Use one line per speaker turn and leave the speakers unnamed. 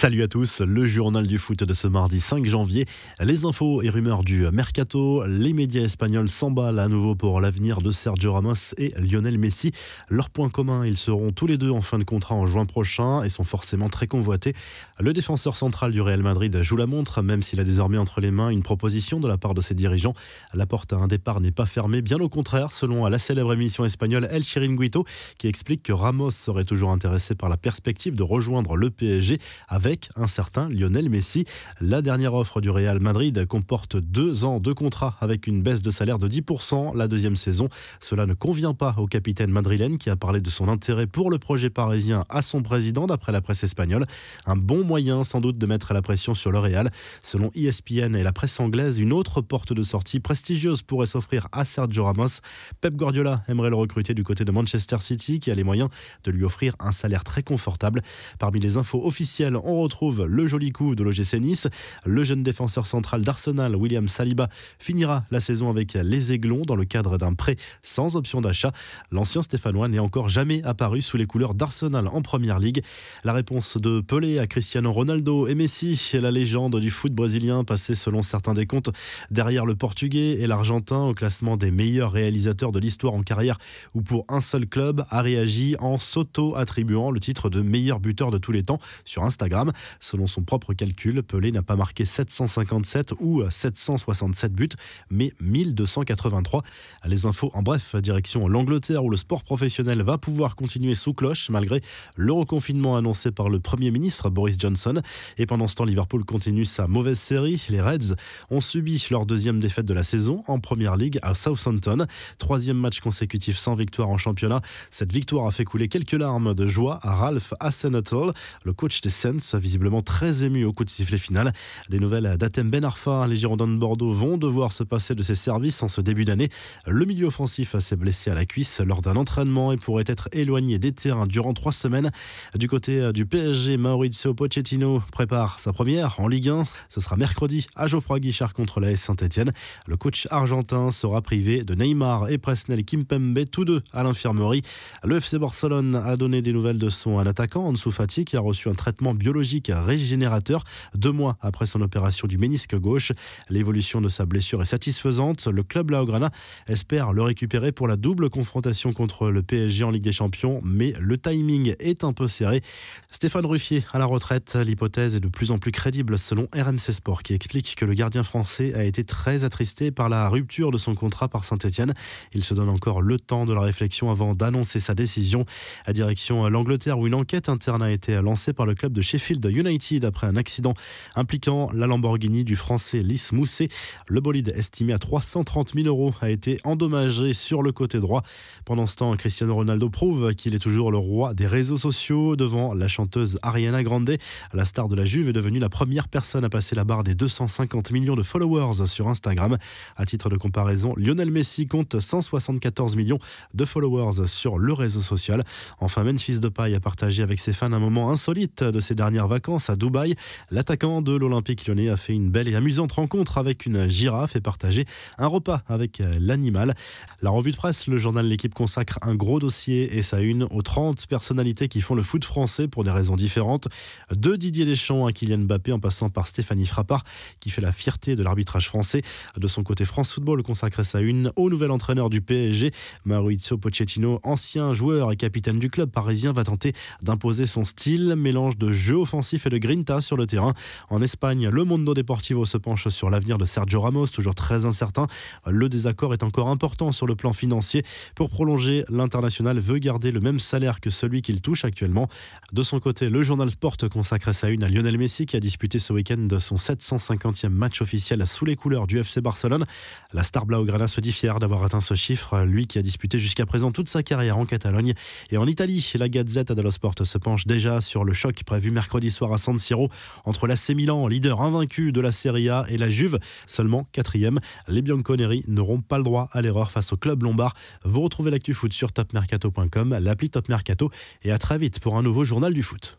Salut à tous, le journal du foot de ce mardi 5 janvier. Les infos et rumeurs du mercato, les médias espagnols s'emballent à nouveau pour l'avenir de Sergio Ramos et Lionel Messi. Leur point commun, ils seront tous les deux en fin de contrat en juin prochain et sont forcément très convoités. Le défenseur central du Real Madrid joue la montre, même s'il a désormais entre les mains une proposition de la part de ses dirigeants. La porte à un départ n'est pas fermée, bien au contraire, selon la célèbre émission espagnole El Chiringuito, qui explique que Ramos serait toujours intéressé par la perspective de rejoindre le PSG avec un certain Lionel Messi. La dernière offre du Real Madrid comporte deux ans de contrat avec une baisse de salaire de 10% la deuxième saison. Cela ne convient pas au capitaine madrilène qui a parlé de son intérêt pour le projet parisien à son président d'après la presse espagnole. Un bon moyen sans doute de mettre la pression sur le Real. Selon ESPN et la presse anglaise, une autre porte de sortie prestigieuse pourrait s'offrir à Sergio Ramos. Pep Guardiola aimerait le recruter du côté de Manchester City qui a les moyens de lui offrir un salaire très confortable. Parmi les infos officielles, on retrouve le joli coup de l'OGC Nice. Le jeune défenseur central d'Arsenal, William Saliba, finira la saison avec les Aiglons dans le cadre d'un prêt sans option d'achat. L'ancien Stéphanois n'est encore jamais apparu sous les couleurs d'Arsenal en première ligue. La réponse de Pelé à Cristiano Ronaldo et Messi, la légende du foot brésilien, passé selon certains décomptes derrière le Portugais et l'Argentin au classement des meilleurs réalisateurs de l'histoire en carrière ou pour un seul club, a réagi en s'auto-attribuant le titre de meilleur buteur de tous les temps sur Instagram. Selon son propre calcul, Pelé n'a pas marqué 757 ou 767 buts, mais 1283. Les infos en bref, direction l'Angleterre où le sport professionnel va pouvoir continuer sous cloche malgré le reconfinement annoncé par le Premier ministre Boris Johnson. Et pendant ce temps, Liverpool continue sa mauvaise série. Les Reds ont subi leur deuxième défaite de la saison en Première Ligue à Southampton. Troisième match consécutif sans victoire en championnat. Cette victoire a fait couler quelques larmes de joie à Ralph Hasenhuttl, le coach des Saints visiblement très ému au coup de sifflet final. Des nouvelles d'Atem Ben Arfa. Les Girondins de Bordeaux vont devoir se passer de ses services en ce début d'année. Le milieu offensif s'est blessé à la cuisse lors d'un entraînement et pourrait être éloigné des terrains durant trois semaines. Du côté du PSG, Maurizio Pochettino prépare sa première en Ligue 1. Ce sera mercredi à Geoffroy Guichard contre la S Saint-Etienne. Le coach argentin sera privé de Neymar et Presnel Kimpembe, tous deux à l'infirmerie. Le FC Barcelone a donné des nouvelles de son attaquant, Ansu Fati, qui a reçu un traitement biologique régénérateur deux mois après son opération du ménisque gauche. L'évolution de sa blessure est satisfaisante. Le club Laograna espère le récupérer pour la double confrontation contre le PSG en Ligue des Champions, mais le timing est un peu serré. Stéphane Ruffier à la retraite, l'hypothèse est de plus en plus crédible selon RMC Sport qui explique que le gardien français a été très attristé par la rupture de son contrat par Saint-Etienne. Il se donne encore le temps de la réflexion avant d'annoncer sa décision. À direction l'Angleterre où une enquête interne a été lancée par le club de Sheffield United après un accident impliquant la Lamborghini du français Lys Mousset. Le bolide estimé à 330 000 euros a été endommagé sur le côté droit. Pendant ce temps, Cristiano Ronaldo prouve qu'il est toujours le roi des réseaux sociaux devant la chanteuse Ariana Grande. La star de la Juve est devenue la première personne à passer la barre des 250 millions de followers sur Instagram. À titre de comparaison, Lionel Messi compte 174 millions de followers sur le réseau social. Enfin, Memphis Depay a partagé avec ses fans un moment insolite de ses dernières vacances à Dubaï. L'attaquant de l'Olympique lyonnais a fait une belle et amusante rencontre avec une girafe et partagé un repas avec euh, l'animal. La revue de presse, le journal L'équipe consacre un gros dossier et sa une aux 30 personnalités qui font le foot français pour des raisons différentes. De Didier Deschamps à Kylian Mbappé en passant par Stéphanie Frappard qui fait la fierté de l'arbitrage français. De son côté, France Football consacre sa une au nouvel entraîneur du PSG, Maurizio Pochettino, ancien joueur et capitaine du club parisien, va tenter d'imposer son style, mélange de jeu offensif et de grinta sur le terrain. En Espagne, le Mondo Deportivo se penche sur l'avenir de Sergio Ramos, toujours très incertain. Le désaccord est encore important sur le plan financier. Pour prolonger, l'international veut garder le même salaire que celui qu'il touche actuellement. De son côté, le journal Sport consacre sa une à Lionel Messi qui a disputé ce week-end son 750e match officiel sous les couleurs du FC Barcelone. La star Blaugrana se dit fier d'avoir atteint ce chiffre, lui qui a disputé jusqu'à présent toute sa carrière en Catalogne et en Italie. La Gazette dello Sport se penche déjà sur le choc prévu mercredi soir à San Siro entre l'AC Milan, leader invaincu de la Serie A, et la Juve, seulement quatrième. Les Bianconeri n'auront pas le droit à l'erreur face au club lombard. Vous retrouvez l'actu foot sur topmercato.com, l'appli Top Mercato, et à très vite pour un nouveau journal du foot.